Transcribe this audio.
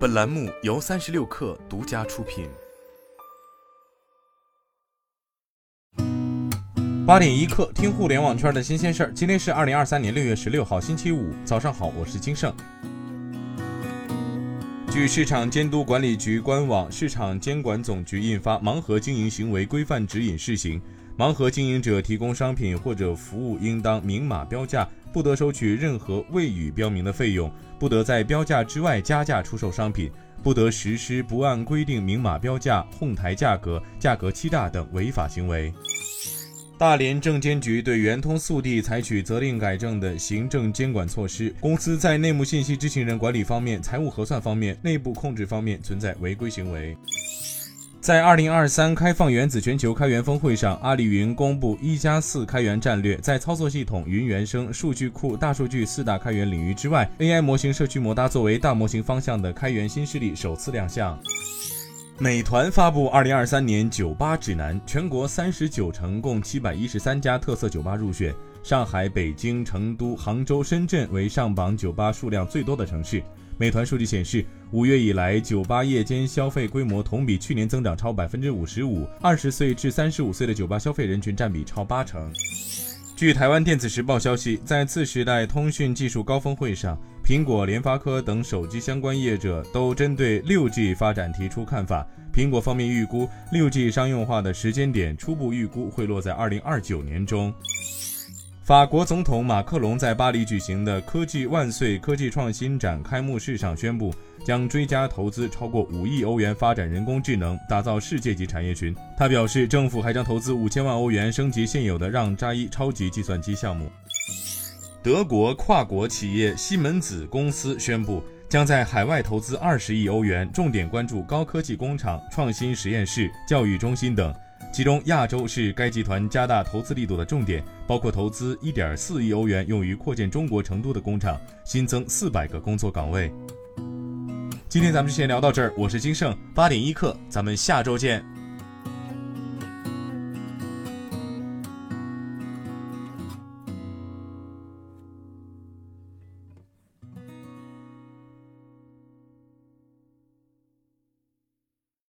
本栏目由三十六氪独家出品。八点一刻，听互联网圈的新鲜事儿。今天是二零二三年六月十六号，星期五，早上好，我是金盛。据市场监督管理局官网，市场监管总局印发《盲盒经营行为规范指引（试行）》，盲盒经营者提供商品或者服务，应当明码标价。不得收取任何未予标明的费用，不得在标价之外加价出售商品，不得实施不按规定明码标价、哄抬价格、价格欺诈等违法行为。大连证监局对圆通速递采取责令改正的行政监管措施，公司在内幕信息知情人管理方面、财务核算方面、内部控制方面存在违规行为。在二零二三开放原子全球开源峰会上，阿里云公布“一加四”开源战略，在操作系统、云原生、数据库、大数据四大开源领域之外，AI 模型、社区摩搭作为大模型方向的开源新势力首次亮相。美团发布二零二三年酒吧指南，全国三十九城共七百一十三家特色酒吧入选，上海、北京、成都、杭州、深圳为上榜酒吧数量最多的城市。美团数据显示，五月以来，酒吧夜间消费规模同比去年增长超百分之五十五，二十岁至三十五岁的酒吧消费人群占比超八成。据台湾电子时报消息，在次时代通讯技术高峰会上，苹果、联发科等手机相关业者都针对六 G 发展提出看法。苹果方面预估，六 G 商用化的时间点初步预估会落在二零二九年中。法国总统马克龙在巴黎举行的“科技万岁”科技创新展开幕式上宣布，将追加投资超过五亿欧元发展人工智能，打造世界级产业群。他表示，政府还将投资五千万欧元升级现有的让扎伊超级计算机项目。德国跨国企业西门子公司宣布，将在海外投资二十亿欧元，重点关注高科技工厂、创新实验室、教育中心等。其中，亚洲是该集团加大投资力度的重点，包括投资1.4亿欧元用于扩建中国成都的工厂，新增400个工作岗位。今天咱们就先聊到这儿，我是金盛八点一刻，咱们下周见。